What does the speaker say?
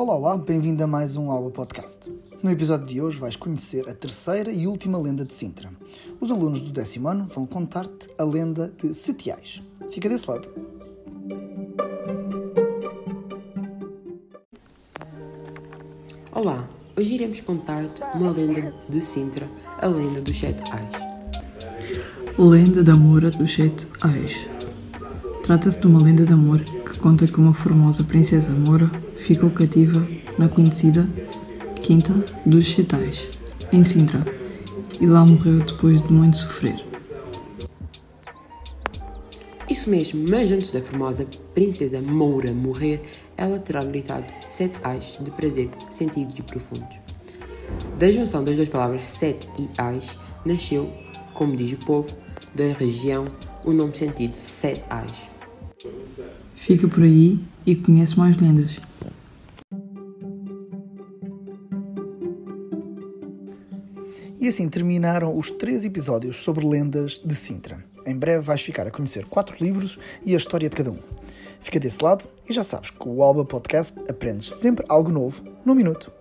Olá, olá, bem-vindo a mais um Alba Podcast. No episódio de hoje vais conhecer a terceira e última lenda de Sintra. Os alunos do décimo ano vão contar-te a lenda de Setiais. Fica desse lado. Olá, hoje iremos contar-te uma lenda de Sintra, a lenda dos sete ais. Lenda da Moura dos Sete Ais Trata-se de uma lenda de amor conta que uma formosa princesa moura ficou cativa na conhecida Quinta dos Sete Ais, em Sintra, e lá morreu depois de muito sofrer. Isso mesmo, mas antes da formosa princesa Moura morrer, ela terá gritado sete ais de prazer, sentidos e profundos. Da junção das duas palavras sete e ais, nasceu, como diz o povo da região, o nome sentido sete ais. Fica por aí e conhece mais lendas. E assim terminaram os três episódios sobre lendas de Sintra. Em breve vais ficar a conhecer quatro livros e a história de cada um. Fica desse lado e já sabes que o Alba Podcast aprendes sempre algo novo num minuto.